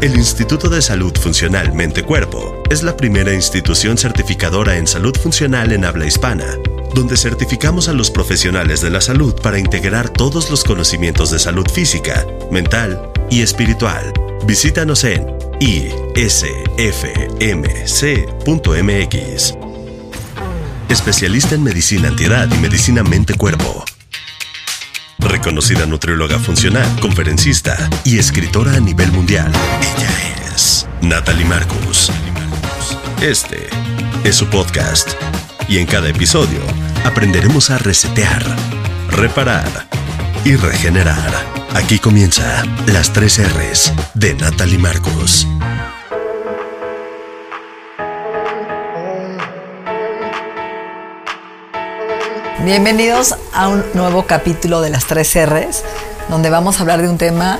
El Instituto de Salud Funcional Mente Cuerpo es la primera institución certificadora en salud funcional en habla hispana, donde certificamos a los profesionales de la salud para integrar todos los conocimientos de salud física, mental y espiritual. Visítanos en isfmc.mx. Especialista en medicina antiedad y medicina mente-cuerpo. Reconocida nutrióloga funcional, conferencista y escritora a nivel mundial. Ella es Natalie Marcus. Este es su podcast. Y en cada episodio aprenderemos a resetear, reparar y regenerar. Aquí comienza las tres R's de Natalie Marcos. Bienvenidos a un nuevo capítulo de las tres R's, donde vamos a hablar de un tema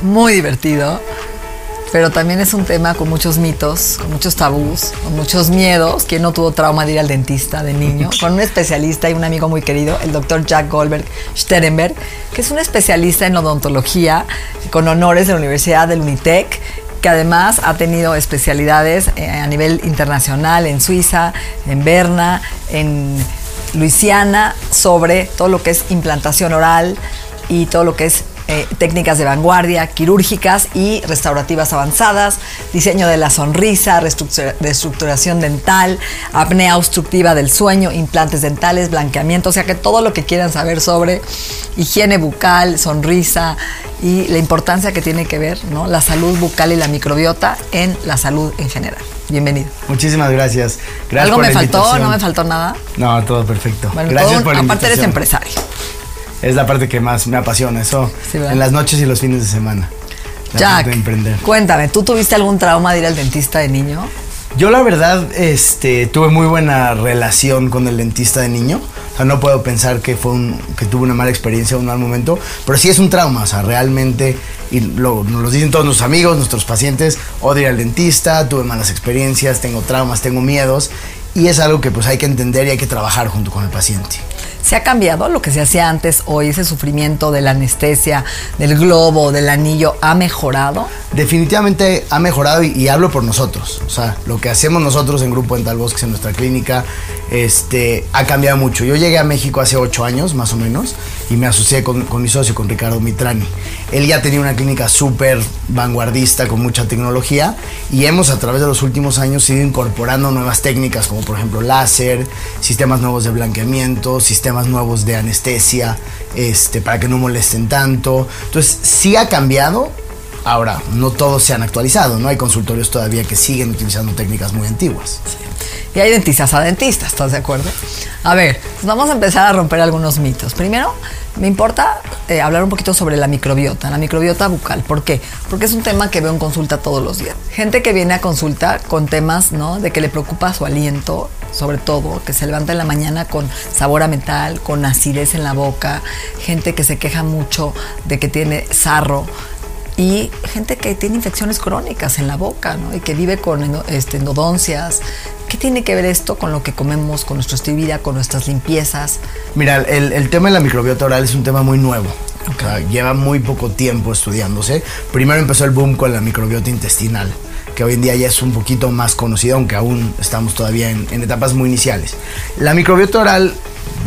muy divertido, pero también es un tema con muchos mitos, con muchos tabús, con muchos miedos. ¿Quién no tuvo trauma de ir al dentista de niño? Con un especialista y un amigo muy querido, el doctor Jack Goldberg Sterenberg, que es un especialista en odontología con honores de la Universidad del Unitec que además ha tenido especialidades eh, a nivel internacional en Suiza, en Berna, en Luisiana, sobre todo lo que es implantación oral y todo lo que es eh, técnicas de vanguardia, quirúrgicas y restaurativas avanzadas, diseño de la sonrisa, reestructura- reestructuración dental, apnea obstructiva del sueño, implantes dentales, blanqueamiento, o sea que todo lo que quieran saber sobre higiene bucal, sonrisa y la importancia que tiene que ver ¿no? la salud bucal y la microbiota en la salud en general. Bienvenido. Muchísimas gracias. Gracias ¿Algo por me la faltó? invitación. ¿No me faltó nada? No, todo perfecto. Bueno, gracias todo por la aparte eres invitación. empresario. Es la parte que más me apasiona, eso. Sí, en las noches y los fines de semana. La Jack, parte de emprender. cuéntame, ¿tú tuviste algún trauma de ir al dentista de niño? Yo la verdad, este, tuve muy buena relación con el dentista de niño. O sea, no puedo pensar que fue un, que tuve una mala experiencia un mal momento, pero sí es un trauma. O sea, realmente, y lo, nos lo dicen todos nuestros amigos, nuestros pacientes, odio ir al dentista, tuve malas experiencias, tengo traumas, tengo miedos. Y es algo que pues hay que entender y hay que trabajar junto con el paciente. ¿Se ha cambiado lo que se hacía antes hoy? ¿Ese sufrimiento de la anestesia, del globo, del anillo, ha mejorado? Definitivamente ha mejorado y, hablo por nosotros. O sea, lo que hacemos nosotros en Grupo Dental Bosques en nuestra clínica este, ha cambiado mucho. Yo llegué a México hace ocho años, más o menos, y me asocié con, mi socio, con Ricardo Mitrani. Él ya tenía una clínica súper vanguardista, con mucha tecnología, y hemos a través de los últimos años ido incorporando nuevas técnicas, como por ejemplo láser, sistemas nuevos de blanqueamiento, sistemas nuevos de anestesia, este, para que no molesten tanto. Entonces, sí ha cambiado, Ahora, no todos se han actualizado, ¿no? Hay consultorios todavía que siguen utilizando técnicas muy antiguas. Y hay dentistas a dentistas, ¿estás de acuerdo? A ver, pues vamos a empezar a romper algunos mitos. Primero, me importa eh, hablar un poquito sobre la microbiota, la microbiota bucal. ¿Por qué? Porque es un tema que veo en consulta todos los días. Gente que viene a consulta con temas, ¿no? De que le preocupa su aliento, sobre todo, que se levanta en la mañana con sabor a metal, con acidez en la boca, gente que se queja mucho de que tiene sarro, y gente que tiene infecciones crónicas en la boca, ¿no? Y que vive con este, endodoncias. ¿Qué tiene que ver esto con lo que comemos, con de vida, con nuestras limpiezas? Mira, el, el tema de la microbiota oral es un tema muy nuevo. O sea, lleva muy poco tiempo estudiándose. Primero empezó el boom con la microbiota intestinal, que hoy en día ya es un poquito más conocida, aunque aún estamos todavía en, en etapas muy iniciales. La microbiota oral,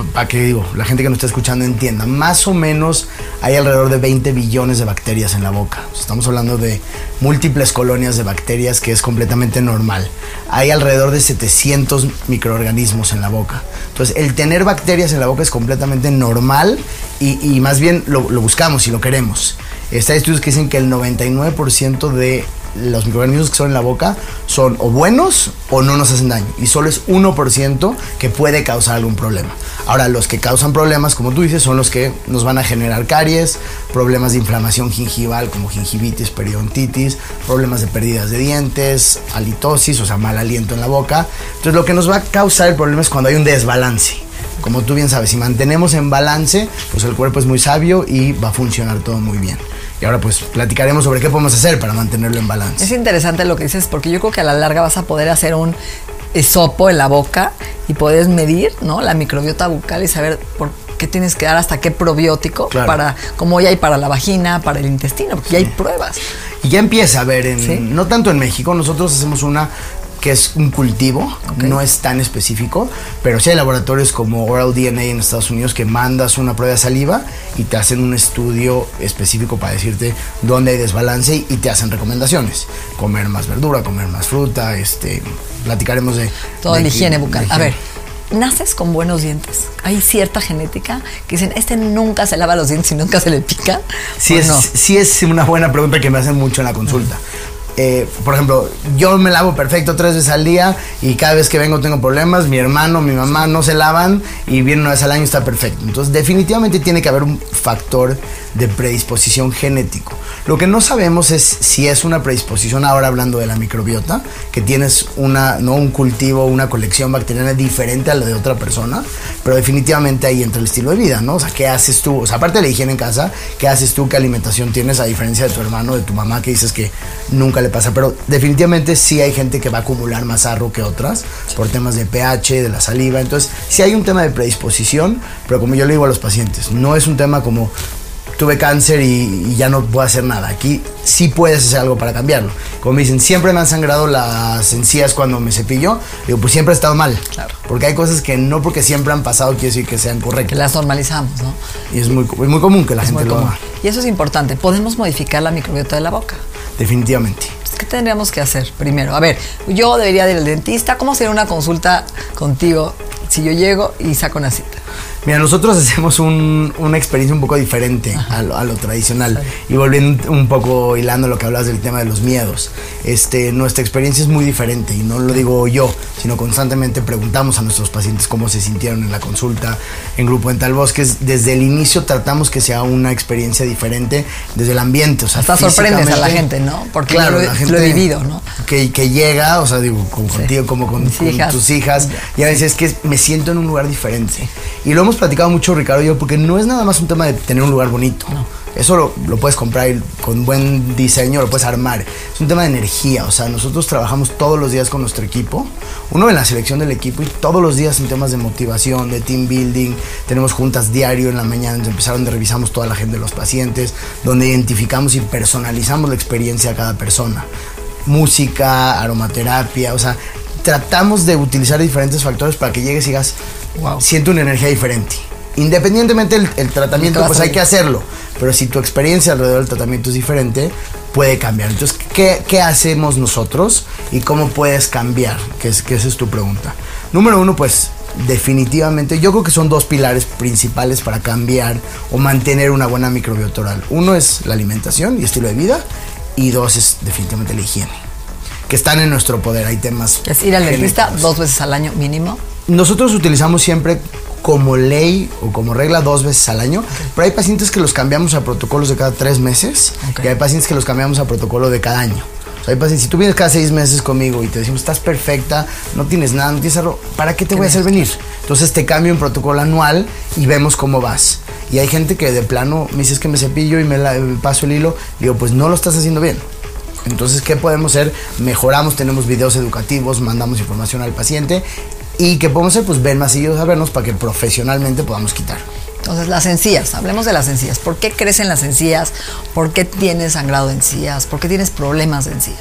para que digo, la gente que nos está escuchando entienda, más o menos hay alrededor de 20 billones de bacterias en la boca. Estamos hablando de múltiples colonias de bacterias que es completamente normal. Hay alrededor de 700 microorganismos en la boca. Entonces, el tener bacterias en la boca es completamente normal y, más bien lo, buscamos y lo queremos. Está estudios que dicen que el 99% de los microorganismos que son en la boca son o buenos o no nos hacen daño. Y solo es 1% que puede causar algún problema. Ahora, los que causan problemas, como tú dices, son los que nos van a generar caries, problemas de inflamación gingival como gingivitis, periodontitis, problemas de pérdidas de dientes, halitosis, o sea, mal aliento en la boca. Entonces, lo que nos va a causar el problema es cuando hay un desbalance. Como tú bien sabes, si mantenemos en balance, pues el cuerpo es muy sabio y va a funcionar todo muy bien. Y ahora pues platicaremos sobre qué podemos hacer para mantenerlo en balance. Es interesante lo que dices porque yo creo que a la larga vas a poder hacer un esopo en la boca y puedes medir, ¿no? La microbiota bucal y saber por qué tienes que dar hasta qué probiótico Claro. para como ya hay para la vagina, para el intestino, porque ya hay pruebas. Y ya empieza a ver, en, Sí. no tanto en México, nosotros hacemos una que es un cultivo, no es tan específico, pero sí hay laboratorios como Oral DNA en Estados Unidos que mandas una prueba de saliva y te hacen un estudio específico para decirte dónde hay desbalance y, te hacen recomendaciones. Comer más verdura, comer más fruta, este, platicaremos de... Toda de la higiene de bucal. A higiene. ver, naces con buenos dientes. Hay cierta genética que dicen, este nunca se lava los dientes y nunca se le pica. Sí ¿o es, no? sí es una buena pregunta que me hacen mucho en la consulta. Eh, por ejemplo, yo me lavo perfecto tres veces al día y cada vez que vengo tengo problemas. Mi hermano, mi mamá no se lavan y vienen una vez al año está perfecto. Entonces, definitivamente tiene que haber un factor de predisposición genético. Lo que no sabemos es si es una predisposición, ahora hablando de la microbiota, que tienes una, ¿no? un cultivo, una colección bacteriana diferente a la de otra persona, pero definitivamente ahí entra el estilo de vida, ¿no? O sea, ¿qué haces tú? O sea, aparte de la higiene en casa, ¿qué haces tú? ¿Qué alimentación tienes a diferencia de tu hermano, de tu mamá, que dices que nunca le pasa? Pero definitivamente sí hay gente que va a acumular más arro que otras por temas de pH, de la saliva. Entonces, sí hay un tema de predisposición, pero como yo le digo a los pacientes, no es un tema como tuve cáncer y, y ya no puedo hacer nada. Aquí sí puedes hacer algo para cambiarlo. Como me dicen, siempre me han sangrado las encías cuando me cepillo. Digo, pues siempre he estado mal. Claro. Porque hay cosas que no porque siempre han pasado quiere decir que sean correctas. las normalizamos, ¿no? Y es muy, muy común que la Es gente lo haga. Y eso es importante. Podemos modificar la microbiota de la boca. Definitivamente. Pues, ¿Qué tendríamos que hacer primero? A ver, yo debería ir al dentista. ¿Cómo sería una consulta contigo si yo llego y saco una cita? Mira, nosotros hacemos un- una experiencia un poco diferente a lo, a lo tradicional. Y volviendo un poco hilando lo que hablas del tema de los miedos. Este, nuestra experiencia es muy diferente y no lo digo yo, sino constantemente preguntamos a nuestros pacientes cómo se sintieron en la consulta en Grupo Dental Bosques. Desde el inicio tratamos que sea una experiencia diferente desde el ambiente. O sea, Hasta sorprendes a la gente, ¿no? Porque claro, lo la lo gente he vivido, ¿no? Que, que llega, o sea, digo, como contigo, como con, con hijas. tus hijas, y a veces es que me siento en un lugar diferente. Y lo hemos platicado mucho Ricardo y yo, porque no es nada más un tema de tener un lugar bonito. Eso lo, lo puedes comprar y con buen diseño, lo puedes armar. Es un tema de energía, o sea, nosotros trabajamos todos los días con nuestro equipo, uno en la selección del equipo y todos los días en temas de motivación, de team building, tenemos juntas diario en la mañana, donde empezaron donde revisamos toda la gente de los pacientes, donde identificamos y personalizamos la experiencia a cada persona. Música, aromaterapia, o sea, tratamos de utilizar diferentes factores para que llegues y digas, Wow. siento una energía diferente. Independientemente del el tratamiento, pues hay que hacerlo. Pero si tu experiencia alrededor del tratamiento es diferente, puede cambiar. Entonces, ¿qué, qué hacemos nosotros y cómo puedes cambiar? Que, es, que esa es tu pregunta. Número uno, pues definitivamente, yo creo que son dos pilares principales para cambiar o mantener una buena microbiota oral. Uno es la alimentación y estilo de vida y dos es definitivamente la higiene. Que están en nuestro poder, hay temas. Es ir al dentista dos veces al año mínimo. Nosotros utilizamos siempre como ley o como regla dos veces al año, pero hay pacientes que los cambiamos a protocolos de cada tres meses Ok. y hay pacientes que los cambiamos a protocolo de cada año. O sea, hay pacientes, si tú vienes cada seis meses conmigo y te decimos, estás perfecta, no tienes nada, no tienes algo, ¿para qué te voy a hacer venir? Entonces te cambio en protocolo anual y vemos cómo vas. Y hay gente que de plano me dices que me cepillo y me, la- me paso el hilo, digo, pues no lo estás haciendo bien. Entonces, ¿qué podemos hacer? Mejoramos, tenemos videos educativos, mandamos información al paciente y ¿qué podemos hacer? Pues ven más seguidos a vernos para que profesionalmente podamos quitar. Entonces, las encías, hablemos de las encías. ¿Por qué crecen las encías? ¿Por qué tienes sangrado de encías? ¿Por qué tienes problemas de encías?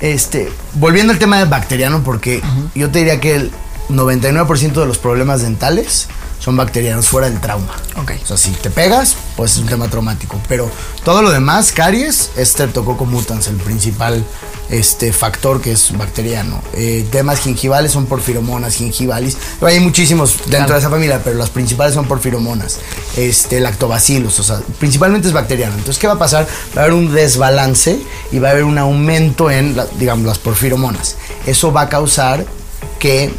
Este, volviendo al tema del bacteriano, porque yo te diría que el 99% de los problemas dentales son bacterianos fuera del trauma. Ok. O sea, si te pegas, pues es un tema traumático. Pero todo lo demás, caries, es Streptococcus mutans, el principal este, factor que es bacteriano. Eh, temas gingivales son porfiromonas gingivalis. Hay muchísimos dentro Claro. de esa familia, pero las principales son porfiromonas. Este, lactobacillus, o sea, principalmente es bacteriano. Entonces, ¿qué va a pasar? Va a haber un desbalance y va a haber un aumento en, la- digamos, las porfiromonas. Eso va a causar que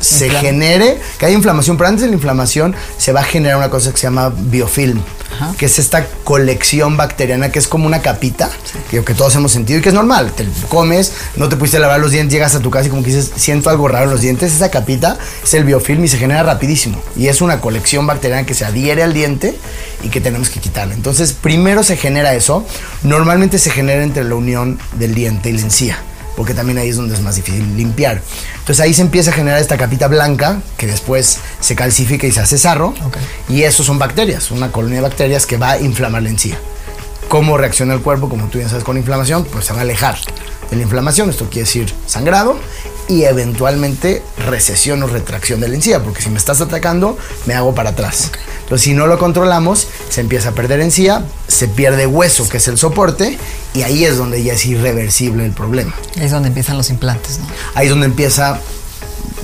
se genere, que haya inflamación, pero antes de la inflamación se va a generar una cosa que se llama biofilm, Ajá. que es esta colección bacteriana que es como una capita, que, que todos hemos sentido y que es normal. Te comes, no te pudiste lavar los dientes, llegas a tu casa y como que dices, siento algo raro en los dientes. Esa capita es el biofilm y se genera rapidísimo. Y es una colección bacteriana que se adhiere al diente y que tenemos que quitarla. Entonces, primero se genera eso. Normalmente se genera entre la unión del diente y la encía porque también ahí es donde es más difícil limpiar. Entonces ahí se empieza a generar esta capita blanca que después se calcifica y se hace sarro. Y eso son bacterias, una colonia de bacterias que va a inflamar la encía. ¿Cómo reacciona el cuerpo? Como tú bien sabes con inflamación, pues se va a alejar de la inflamación. Esto quiere decir sangrado y eventualmente recesión o retracción de la encía, porque si me estás atacando, me hago para atrás. Entonces, si no lo controlamos, se empieza a perder encía, se pierde hueso, que es el soporte, y ahí es donde ya es irreversible el problema. Ahí es donde empiezan los implantes, ¿no? Ahí es donde empieza.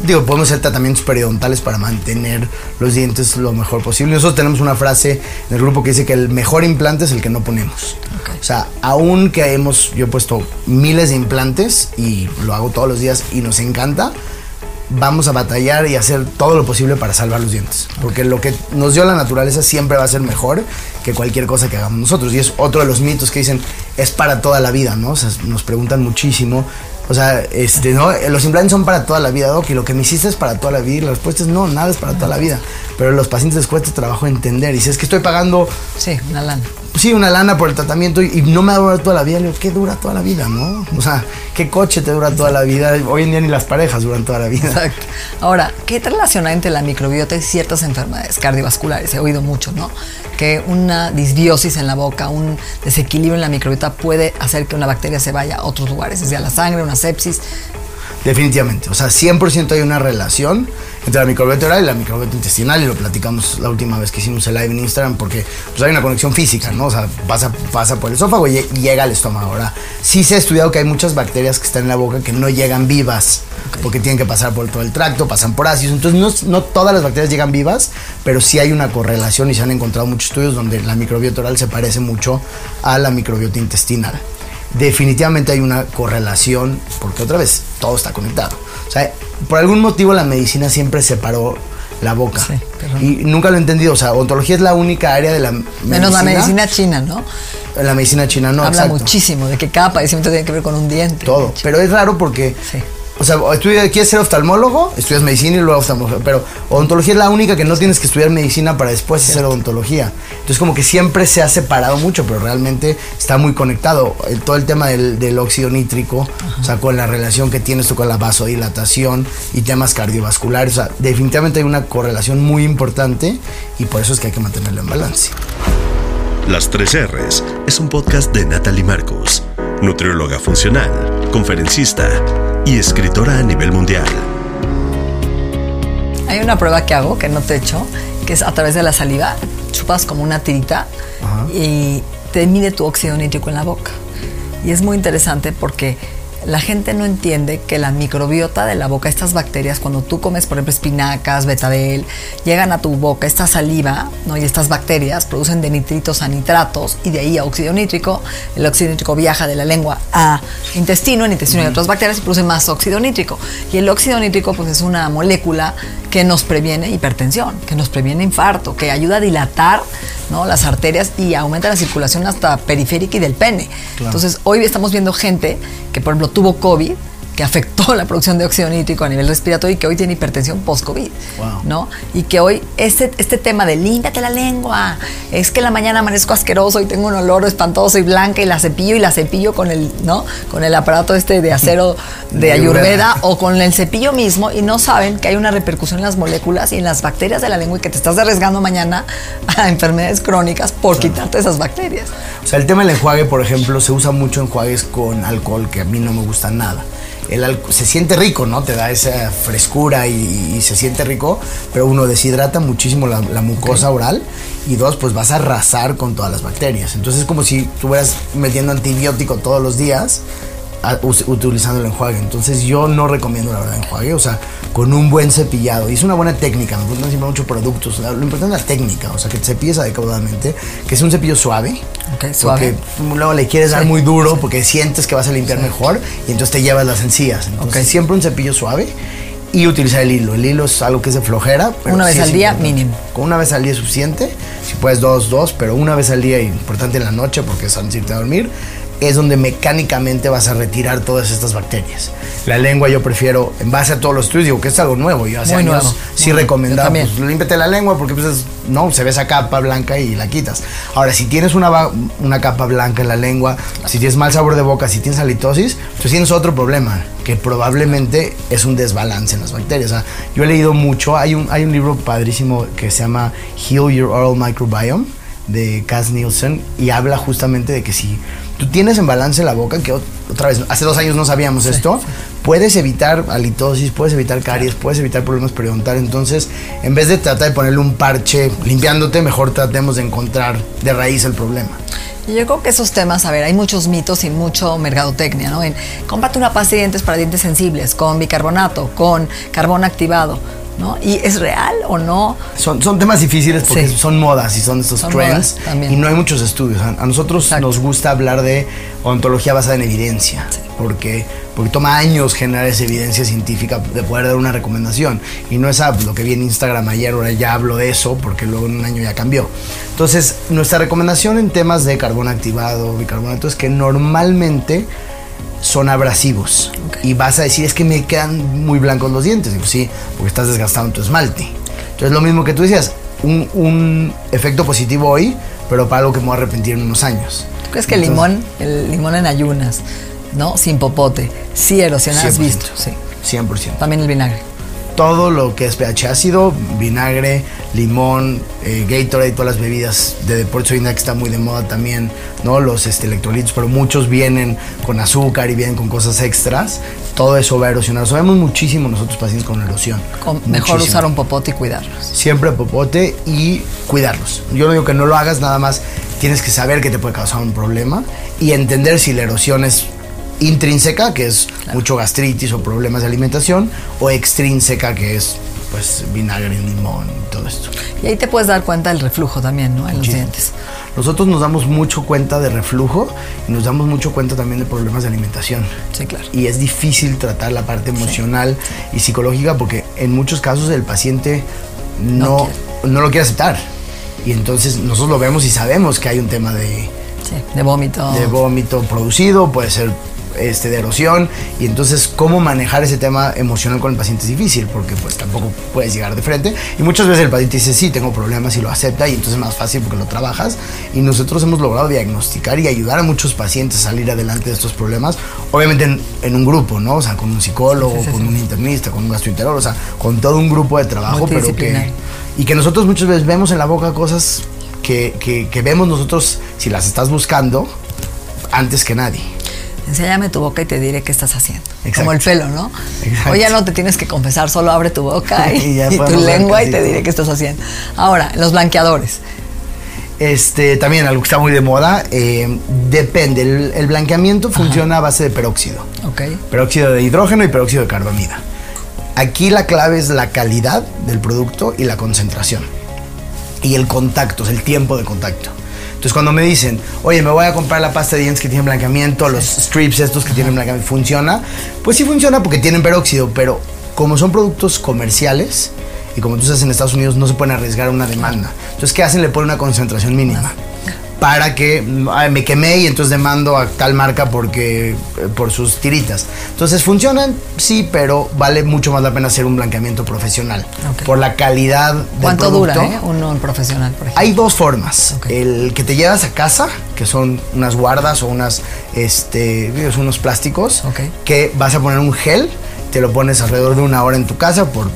Digo, podemos hacer tratamientos periodontales para mantener los dientes lo mejor posible. Nosotros tenemos una frase en el grupo que dice que el mejor implante es el que no ponemos. Ok. O sea, aún que hemos, yo he puesto miles de implantes y lo hago todos los días y nos encanta, vamos a batallar y hacer todo lo posible para salvar los dientes. Porque lo que nos dio la naturaleza siempre va a ser mejor que cualquier cosa que hagamos nosotros. Y es otro de los mitos que dicen, es para toda la vida, ¿no? O sea, nos preguntan muchísimo. O sea, este, ¿no? Los implantes son para toda la vida, Doc, y lo que me hiciste es para toda la vida. Y la respuesta es no, nada es para toda la vida. Pero a los pacientes les cuesta trabajo entender. Y si es que estoy pagando Sí, una lana. Sí, una lana por el tratamiento y, y no me va a durar toda la vida. Le digo, ¿qué dura toda la vida, no? O sea, ¿qué coche te dura toda la vida? Hoy en día ni las parejas duran toda la vida. Exacto. Ahora, ¿qué relación hay entre la microbiota y ciertas enfermedades cardiovasculares? He oído mucho, ¿no? Que una disbiosis en la boca, un desequilibrio en la microbiota puede hacer que una bacteria se vaya a otros lugares, es decir, a la sangre, una sepsis. Definitivamente. O sea, 100% hay una relación entre la microbiota oral y la microbiota intestinal y lo platicamos la última vez que hicimos el live en Instagram porque pues hay una conexión física, ¿no? O sea, pasa, pasa por el esófago y, y llega al estómago. Ahora, sí se ha estudiado que hay muchas bacterias que están en la boca que no llegan vivas porque tienen que pasar por todo el tracto, pasan por ácidos. Entonces, no, no todas las bacterias llegan vivas, pero sí hay una correlación y se han encontrado muchos estudios donde la microbiota oral se parece mucho a la microbiota intestinal definitivamente hay una correlación, porque otra vez, todo está conectado. Sea, por algún motivo la medicina siempre separó la boca. Sí, pero- Y nunca lo he entendido. O sea, ontología es la única área de la medicina. Menos la medicina china, ¿no? La medicina china no, Habla exacto. muchísimo de que cada padecimiento tiene que ver con un diente. Todo. Pero es raro porque. Sí. O sea, estudia- quieres ser oftalmólogo, estudias medicina y luego oftalmología. Pero odontología es la única que no tienes que estudiar medicina para después hacer odontología. Entonces, como que siempre se ha separado mucho, pero realmente está muy conectado. El- todo el tema del, del óxido nítrico, o sea, con la relación que tienes tú con la vasodilatación y temas cardiovasculares. O sea, definitivamente hay una correlación muy importante y por eso es que hay que mantenerlo en balance. Las 3 R's es un podcast de Natalie Marcos, nutrióloga funcional, conferencista y escritora a nivel mundial. Hay una prueba que hago, que no te he hecho, que es a través de la saliva, chupas como una tirita y te mide tu óxido nítrico en la boca. Y es muy interesante porque la gente no entiende que la microbiota de la boca, estas bacterias, cuando tú comes, por ejemplo, espinacas, betabel, llegan a tu boca, esta saliva ¿no? y estas bacterias producen de nitritos a nitratos y de ahí a óxido nítrico. El óxido nítrico viaja de la lengua a intestino, en intestino hay otras bacterias y produce más óxido nítrico. Y el óxido nítrico pues es una molécula que nos previene hipertensión, que nos previene infarto, que ayuda a dilatar ¿no? las arterias y aumenta la circulación hasta periférica y del pene. Entonces, hoy estamos viendo gente que, por ejemplo, tuvo COVID, que afectó la producción de óxido nítrico a nivel respiratorio y que hoy tiene hipertensión post-COVID, Wow. ¿no? Y que hoy este, este tema de límpiate la lengua, es que en la mañana amanezco asqueroso y tengo un olor espantoso y blanca y la cepillo y la cepillo con el, ¿no? Con el aparato este de acero de ayurveda o con el cepillo mismo y no saben que hay una repercusión en las moléculas y en las bacterias de la lengua y que te estás arriesgando mañana a enfermedades crónicas por quitarte esas bacterias. O sea, el tema del enjuague, por ejemplo, se usa mucho enjuagues con alcohol, que a mí no me gusta nada. El se siente rico, ¿no? Te da esa frescura y, y se siente rico, pero uno deshidrata muchísimo la, la mucosa oral y dos, pues vas a arrasar con todas las bacterias. Entonces es como si estuvieras metiendo antibiótico todos los días utilizando el enjuague. Entonces yo no recomiendo la verdad enjuague, o sea, con un buen cepillado. Y es una buena técnica, me gustan siempre muchos productos. Lo importante es la técnica, o sea, que te cepilles adecuadamente, que sea un cepillo suave. Ok, suave. Porque luego le quieres dar Sí, muy duro porque sientes que vas a limpiar mejor y entonces te llevas las encías. Entonces Ok. siempre un cepillo suave y utilizar el hilo. El hilo es algo que es de flojera. pero Una vez sí al día, importante. mínimo. Con una vez al día es suficiente. Si puedes dos, dos, pero una vez al día, importante en la noche porque es antes de irte a dormir, es donde mecánicamente vas a retirar todas estas bacterias. La lengua yo prefiero, en base a todos los estudios, digo que es algo nuevo. Yo hace Muy años nuevo, sí muy recomendaba, pues límpiate la lengua porque pues es- no, se ve esa capa blanca y la quitas. Ahora, si tienes una, una capa blanca en la lengua, si tienes mal sabor de boca, si tienes halitosis, pues tienes otro problema, que probablemente es un desbalance en las bacterias. O sea, yo he leído mucho, hay un, hay un libro padrísimo que se llama Heal Your Oral Microbiome de Cass Nielsen y habla justamente de que si tú tienes en balance la boca, que ot- otra vez, hace dos años no sabíamos esto, puedes evitar halitosis, puedes evitar caries, puedes evitar problemas periodontales. Entonces, en vez de tratar de ponerle un parche limpiándote, mejor tratemos de encontrar de raíz el problema. Yo creo que esos temas, a ver, hay muchos mitos y mucho mercadotecnia, ¿no? En cómprate una pasta de dientes para dientes sensibles, con bicarbonato, con carbón activado, ¿no? ¿Y es real o no? Son, son temas difíciles porque Sí. son modas y son estos Son trends y no hay muchos estudios. A, a nosotros Exacto. nos gusta hablar de ontología basada en evidencia porque, porque toma años generar esa evidencia científica de poder dar una recomendación y no es ah, lo que vi en Instagram ayer, ahora ya hablo de eso porque luego en un año ya cambió. Entonces, nuestra recomendación en temas de carbón activado, bicarbonato, es que normalmente son abrasivos. Y vas a decir, es que me quedan muy blancos los dientes. Digo, sí, porque estás desgastando tu esmalte. Entonces, lo mismo que tú decías, un, un efecto positivo hoy, pero para algo que me voy a arrepentir en unos años. ¿Tú crees que el limón, el limón en ayunas, ¿no? Sin popote, sí erosiona, has 100%. visto, sí. 100%. También el vinagre. Todo lo que es pH ácido, vinagre, limón, eh, Gatorade, todas las bebidas de deporte hoy en día que está muy de moda también, ¿no? Los este, electrolitos, pero muchos vienen con azúcar y vienen con cosas extras. Todo eso va a erosionar. Sabemos muchísimo nosotros pacientes con erosión. Con- mejor usar un popote y cuidarlos. siempre popote y cuidarlos. Yo no digo que no lo hagas, nada más tienes que saber que te puede causar un problema y entender si la erosión es intrínseca, que es mucho gastritis o problemas de alimentación, o extrínseca, que es pues vinagre, limón y todo esto. Y ahí te puedes dar cuenta del reflujo también, ¿no? En los dientes. Nosotros nos damos mucho cuenta de reflujo y nos damos mucho cuenta también de problemas de alimentación. Sí, claro. Y es difícil tratar la parte emocional y psicológica porque en muchos casos el paciente No no, no, lo quiere aceptar. Y entonces nosotros lo vemos y sabemos que hay un tema de, Sí, de vómito. de vómito producido, puede ser este, de erosión. Y entonces cómo manejar ese tema emocional con el paciente es difícil porque pues tampoco puedes llegar de frente. Y muchas veces el paciente dice, sí, tengo problemas y lo acepta y entonces es más fácil porque lo trabajas. Y nosotros hemos logrado diagnosticar y ayudar a muchos pacientes a salir adelante de estos problemas. Obviamente en, en un grupo, ¿no? O sea, con un psicólogo, Sí, sí, sí, con un internista, con un gastroenterólogo, o sea, con todo un grupo de trabajo, pero que... Y que nosotros muchas veces vemos en la boca cosas que, que, que vemos nosotros, si las estás buscando, antes que nadie. Enséñame tu boca y te diré qué estás haciendo. Exacto. Como el pelo, ¿no? Exacto. Hoy ya no te tienes que confesar, solo abre tu boca y, Y y tu lengua y te diré qué estás haciendo. Ahora, los blanqueadores. Este, también algo que está muy de moda, eh, depende. El, el blanqueamiento funciona a base de peróxido. Ok. Peróxido de hidrógeno y peróxido de carbamida. Aquí la clave es la calidad del producto y la concentración. Y el contacto, es el tiempo de contacto. Entonces cuando me dicen, oye, me voy a comprar la pasta de dientes que tiene blanqueamiento, los strips estos que tienen blanqueamiento, ¿funciona? Pues sí funciona porque tienen peróxido, pero como son productos comerciales y como tú sabes en Estados Unidos no se pueden arriesgar a una demanda. Entonces, ¿qué hacen? Le ponen una concentración mínima. Para que ay, me quemé y entonces demando a tal marca porque eh, por sus tiritas. Entonces funcionan, sí, pero vale mucho más la pena hacer un blanqueamiento profesional Ok. por la calidad del ¿Cuánto producto. dura, eh? Uno profesional, por ejemplo. Hay dos formas. Ok. El que te llevas a casa, que son unas guardas o unas, este, unos plásticos, Ok. que vas a poner un gel, te lo pones alrededor de una hora en tu casa por,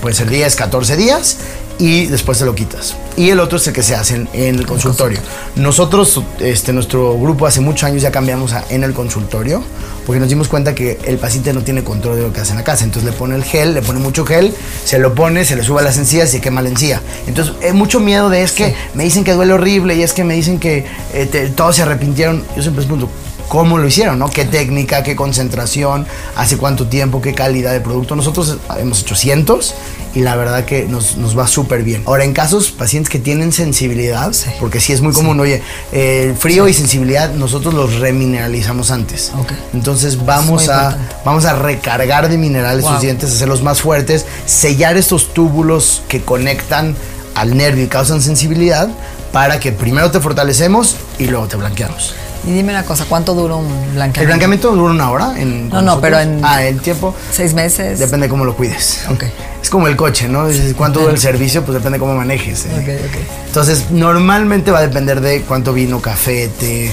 puede ser 10, 14 días, y después te lo quitas. Y el otro es el que se hace en, en el consultorio. Nosotros, este, nuestro grupo hace muchos años ya cambiamos a en el consultorio porque nos dimos cuenta que el paciente no tiene control de lo que hace en la casa. Entonces le pone el gel, le pone mucho gel, se lo pone, se le sube a las encías y se quema la encía. Entonces, es mucho miedo de es que me dicen que duele horrible y es que me dicen que eh, te- todos se arrepintieron. Yo siempre les pregunto, cómo lo hicieron, ¿no? ¿Qué técnica, qué concentración, hace cuánto tiempo, qué calidad de producto? Nosotros hemos hecho cientos y la verdad que nos, nos va súper bien. Ahora, en casos, pacientes que tienen sensibilidad, porque sí es muy común, oye, eh, frío y sensibilidad, nosotros los remineralizamos antes. Entonces vamos a, importante. vamos a recargar de minerales Wow. sus dientes, hacerlos más fuertes, sellar estos túbulos que conectan al nervio y causan sensibilidad para que primero te fortalecemos y luego te blanqueamos. Y dime una cosa, ¿cuánto dura un blanqueamiento? El blanqueamiento dura una hora. En, No, no, nosotros. pero en- Ah, el tiempo. ¿Seis meses? Depende de cómo lo cuides. Ok. Es como el coche, ¿no? Dices, ¿Cuánto dura el servicio? Pues depende de cómo manejes. ¿eh? Ok, ok. Entonces, normalmente va a depender de cuánto vino, café, té,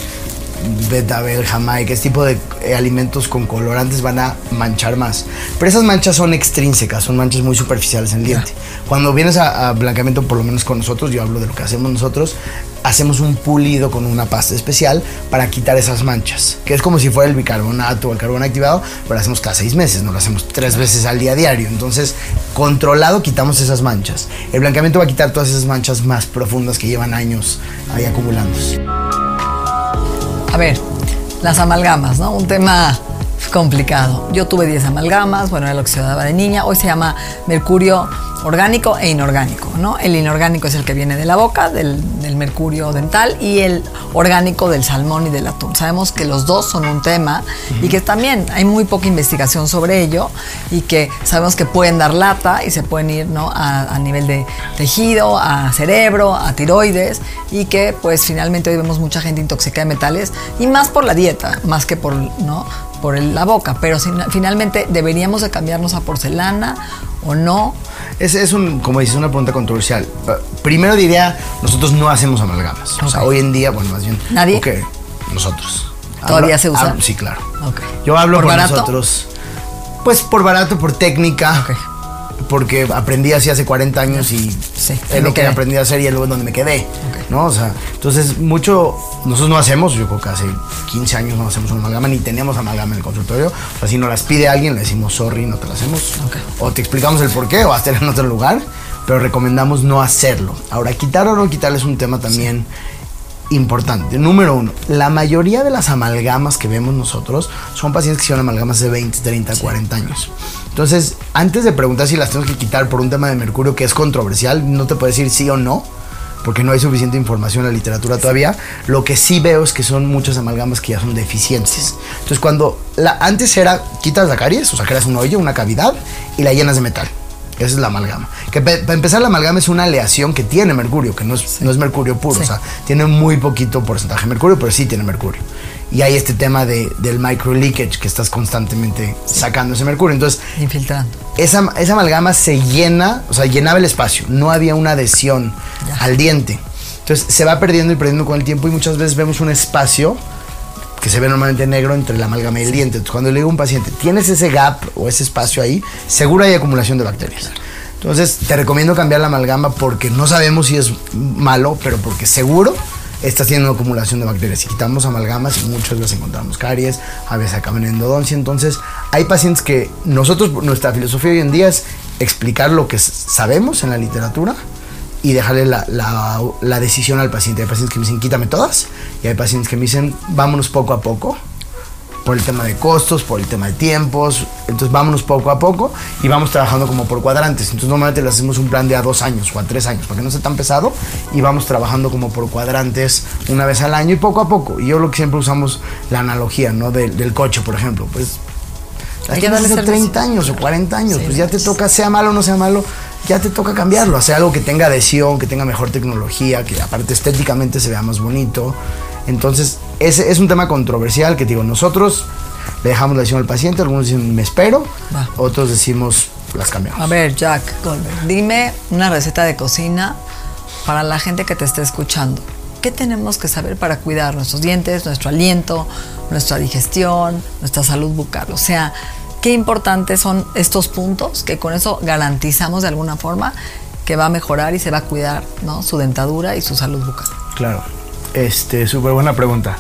betabel, jamaica, ese tipo de eh, alimentos con colorantes van a manchar más. Pero esas manchas son extrínsecas, son manchas muy superficiales en el diente. Cuando vienes a, a blanqueamiento, por lo menos con nosotros, yo hablo de lo que hacemos nosotros, hacemos un pulido con una pasta especial para quitar esas manchas, que es como si fuera el bicarbonato o el carbón activado, pero lo hacemos cada seis meses, no lo hacemos tres veces al día a diario. Entonces, controlado quitamos esas manchas. El blanqueamiento va a quitar todas esas manchas más profundas que llevan años ahí acumulándose. A ver, las amalgamas, ¿no? Un tema complicado. Yo tuve 10 amalgamas, bueno, era lo que se daba de niña. Hoy se llama mercurio orgánico e inorgánico, ¿no? El inorgánico es el que viene de la boca, del, del mercurio dental, y el orgánico del salmón y del atún. Sabemos que los dos son un tema y que también hay muy poca investigación sobre ello y que sabemos que pueden dar lata y se pueden ir, ¿no? A, a nivel de tejido, a cerebro, a tiroides y que pues finalmente hoy vemos mucha gente intoxicada de metales y más por la dieta, más que por, ¿no? Por el- la boca, pero sin- finalmente deberíamos de cambiarnos a porcelana o no. Es, es un, como dices, una pregunta controversial. Eh, Primero diría, nosotros no hacemos amalgamas. O sea, hoy en día, bueno, más bien. ¿Nadie? ok, nosotros. ¿Todavía se usa? hablo- sí, claro. Yo hablo ¿Por por, nosotros. Pues por barato, por técnica. Porque aprendí así hace 40 años y Sí, es me lo que quedé. aprendí a hacer y es luego donde me quedé. ¿No? O sea, entonces mucho, nosotros no hacemos, yo creo que hace 15 años no hacemos una amalgama, ni tenemos amalgama en el consultorio. O sea, si nos las pide alguien, le decimos sorry, no te la hacemos. O te explicamos el por qué o hacerlo en otro lugar, pero recomendamos no hacerlo. Ahora, quitar o no quitar es un tema también importante. Número uno, la mayoría de las amalgamas que vemos nosotros son pacientes que hicieron amalgamas de 20, 30, 40 años. Entonces, antes de preguntar si las tenemos que quitar por un tema de mercurio que es controversial, no te puedo decir sí o no, porque no hay suficiente información en la literatura todavía. Lo que sí veo es que son muchas amalgamas que ya son deficientes. Entonces, cuando la, antes era quitas la caries, o sea, creas un hoyo, una cavidad y la llenas de metal. Esa es la amalgama. Que para empezar, la amalgama es una aleación que tiene mercurio, que no es, no es mercurio puro. Sí. O sea, tiene muy poquito porcentaje de mercurio, pero sí tiene mercurio. Y hay este tema de, del micro leakage, que estás constantemente sacando ese mercurio. Entonces, Infiltrando. esa, esa amalgama se llena, o sea, llenaba el espacio. No había una adhesión Ya. al diente. Entonces, se va perdiendo y perdiendo con el tiempo y muchas veces vemos un espacio que se ve normalmente negro entre la amalgama y el diente. Entonces, cuando le digo a un paciente, tienes ese gap o ese espacio ahí, seguro hay acumulación de bacterias. Entonces, te recomiendo cambiar la amalgama porque no sabemos si es malo, pero porque seguro estás teniendo una acumulación de bacterias. Si quitamos amalgamas, muchas veces encontramos caries, a veces acaban en endodoncia. Entonces, hay pacientes que nosotros, nuestra filosofía hoy en día es explicar lo que sabemos en la literatura y dejarle la, la- la decisión al paciente. Hay pacientes que me dicen, quítame todas, y hay pacientes que me dicen, vámonos poco a poco, por el tema de costos, por el tema de tiempos. Entonces, vámonos poco a poco y vamos trabajando como por cuadrantes. Entonces, normalmente le hacemos un plan de a dos años o a tres años, para que no sea tan pesado, y vamos trabajando como por cuadrantes una vez al año y poco a poco. Y yo lo que siempre usamos la analogía, ¿no? Del, del coche, por ejemplo. Pues Hay que darle hace servicio. 30 años o 40 años, Sí, pues ya te toca, sea malo o no sea malo, ya te toca cambiarlo, hacer algo que tenga adhesión, que tenga mejor tecnología, que aparte estéticamente se vea más bonito. Entonces, ese es un tema controversial que digo, nosotros le dejamos la decisión al paciente, algunos dicen me espero, Va. otros decimos las cambiamos. A ver, Jack Goldberg, dime una receta de cocina para la gente que te esté escuchando. ¿Qué tenemos que saber para cuidar nuestros dientes, nuestro aliento, nuestra digestión, nuestra salud bucal? O sea, qué importantes son estos puntos que con eso garantizamos de alguna forma que va a mejorar y se va a cuidar, ¿no? Su dentadura y su salud bucal. Claro. Este, súper buena pregunta.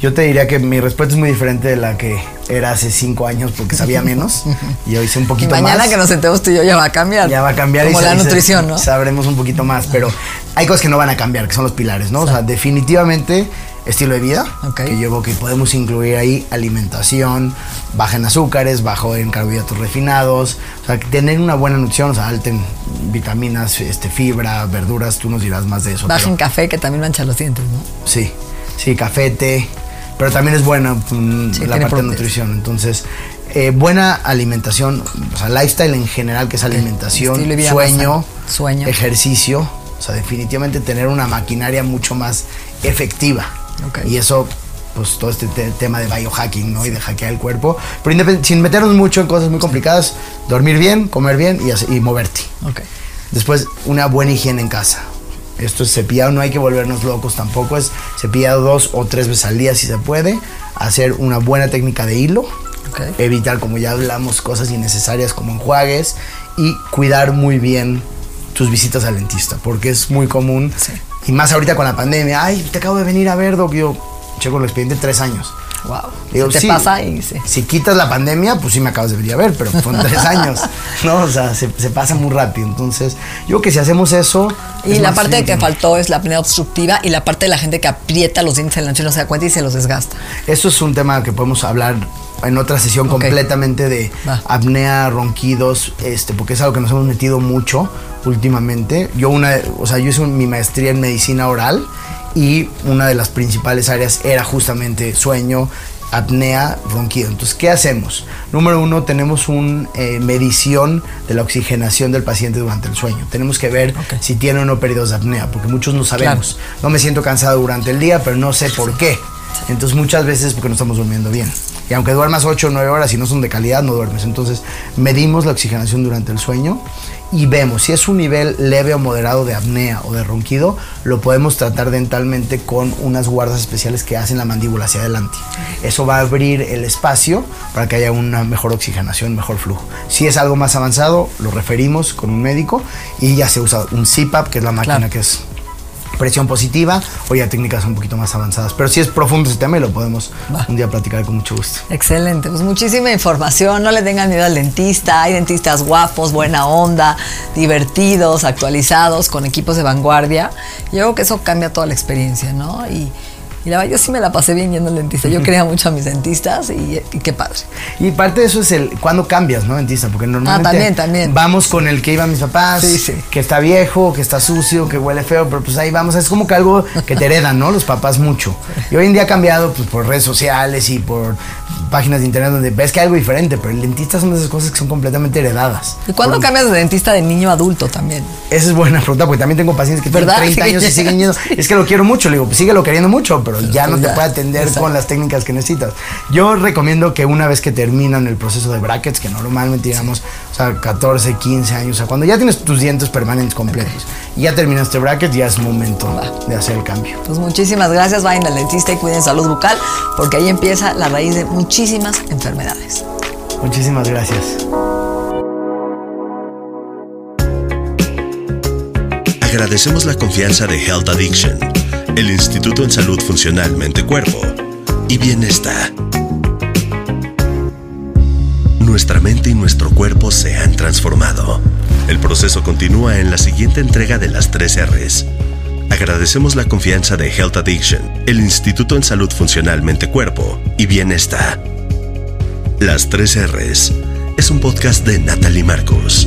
Yo te diría que mi respuesta es muy diferente de la que era hace cinco años porque sabía menos y hoy sé un poquito mañana más. que nos sentemos tú y yo ya va a cambiar. Ya va a cambiar Como y la nutrición, ¿no? Sabremos un poquito más, pero hay cosas que no van a cambiar, que son los pilares, ¿no? O sea, definitivamente estilo de vida, Ok. que yo creo que podemos incluir ahí alimentación, baja en azúcares, bajo en carbohidratos refinados, o sea, tener una buena nutrición, o sea, alta en vitaminas, este, fibra, verduras, tú nos dirás más de eso. Baja pero- en café que también mancha los dientes, ¿no? Sí, sí, café, té, pero también es buena mm, Sí, la parte de nutrición. Entonces, eh, buena alimentación, o sea, lifestyle en general, que es alimentación, sueño. Sueño. ejercicio, o sea, definitivamente tener una maquinaria mucho más efectiva. Ok. Y eso, pues todo este te- tema de biohacking, ¿no? Y de hackear el cuerpo, pero sin meternos mucho en cosas muy complicadas, dormir bien, comer bien y, y moverte. Ok. Después, una buena higiene en casa. Esto es cepillado, no hay que volvernos locos tampoco. Es cepillado dos o tres veces al día si se puede. Hacer una buena técnica de hilo. Ok. Evitar, como ya hablamos, cosas innecesarias como enjuagues. Y cuidar muy bien tus visitas al dentista. Porque es muy común. Sí. Y más ahorita con la pandemia. Ay, te acabo de venir a ver, Doc. Yo checo el expediente tres años. Wow. Digo, te sí, pasa y sí. Si quitas la pandemia, pues sí me acabas de venir a ver, pero fueron tres años, ¿no? O sea, se, se pasa muy rápido. Entonces, yo creo que si hacemos eso... Y es la parte simple. que faltó es la apnea obstructiva y la parte de la gente que aprieta los dientes en la noche y no se da cuenta y se los desgasta. Eso es un tema que podemos hablar en otra sesión completamente de Va. apnea, ronquidos, este, porque es algo que nos hemos metido mucho últimamente. Yo una, o sea, yo hice mi maestría en medicina oral y una de las principales áreas era justamente sueño, apnea, ronquido. Entonces, ¿qué hacemos? Número uno, tenemos una medición de la oxigenación del paciente durante el sueño. Tenemos que ver si tiene o no periodos de apnea, porque muchos no sabemos. No me siento cansado durante el día, pero no sé por qué. Entonces muchas veces es porque no estamos durmiendo bien. Y aunque duermas 8 o 9 horas y no son de calidad, no duermes. Entonces medimos la oxigenación durante el sueño y vemos si es un nivel leve o moderado de apnea o de ronquido, lo podemos tratar dentalmente con unas guardas especiales que hacen la mandíbula hacia adelante. Eso va a abrir el espacio para que haya una mejor oxigenación, mejor flujo. Si es algo más avanzado, lo referimos con un médico y ya se usa un CPAP, que es la máquina Claro. que es presión positiva o ya técnicas un poquito más avanzadas. Pero si es profundo ese tema y lo podemos Va. un día platicar con mucho gusto. Excelente, pues muchísima información, no le tengan miedo al dentista, hay dentistas guapos, buena onda, divertidos, actualizados, con equipos de vanguardia. Yo creo que eso cambia toda la experiencia, ¿no? Y, y la verdad, yo sí me la pasé bien yendo al dentista, yo quería mucho a mis dentistas y, y qué padre. Y parte de eso es el cuando cambias, ¿no, dentista? Porque normalmente Ah, también, también. vamos con el que iban mis papás, Sí, sí. que está viejo, que está sucio, que huele feo, pero pues ahí vamos. Es como que algo que te heredan, ¿no? Los papás mucho. Y hoy en día ha cambiado pues, por redes sociales y por páginas de internet donde ves que hay algo diferente, pero el dentista son esas cosas que son completamente heredadas. ¿Y cuándo Por- cambias de dentista de niño a adulto también? Esa es buena pregunta, porque también tengo pacientes que tienen 30 años y siguen yendo. Es que lo quiero mucho, le digo, pues síguelo queriendo mucho, pero ya no te puede atender exacto. con las técnicas que necesitas. Yo recomiendo que una vez que terminan el proceso de brackets, que normalmente digamos, o sea, 14, 15 años, o sea, cuando ya tienes tus dientes permanentes completos y ya terminaste bracket, ya es momento de hacer el cambio. Pues muchísimas gracias, vayan al dentista y cuiden salud bucal, porque ahí empieza la raíz de muchísimas enfermedades. Muchísimas gracias. Agradecemos la confianza de Health Addiction, el Instituto en Salud Funcional Mente Cuerpo y Bienestar. Nuestra mente y nuestro cuerpo se han transformado. El proceso continúa en la siguiente entrega de las 3 R's. Agradecemos la confianza de Health Addiction, el Instituto en Salud Funcional Mente Cuerpo y Bienestar. Las 3 R's es un podcast de Natalie Marcos.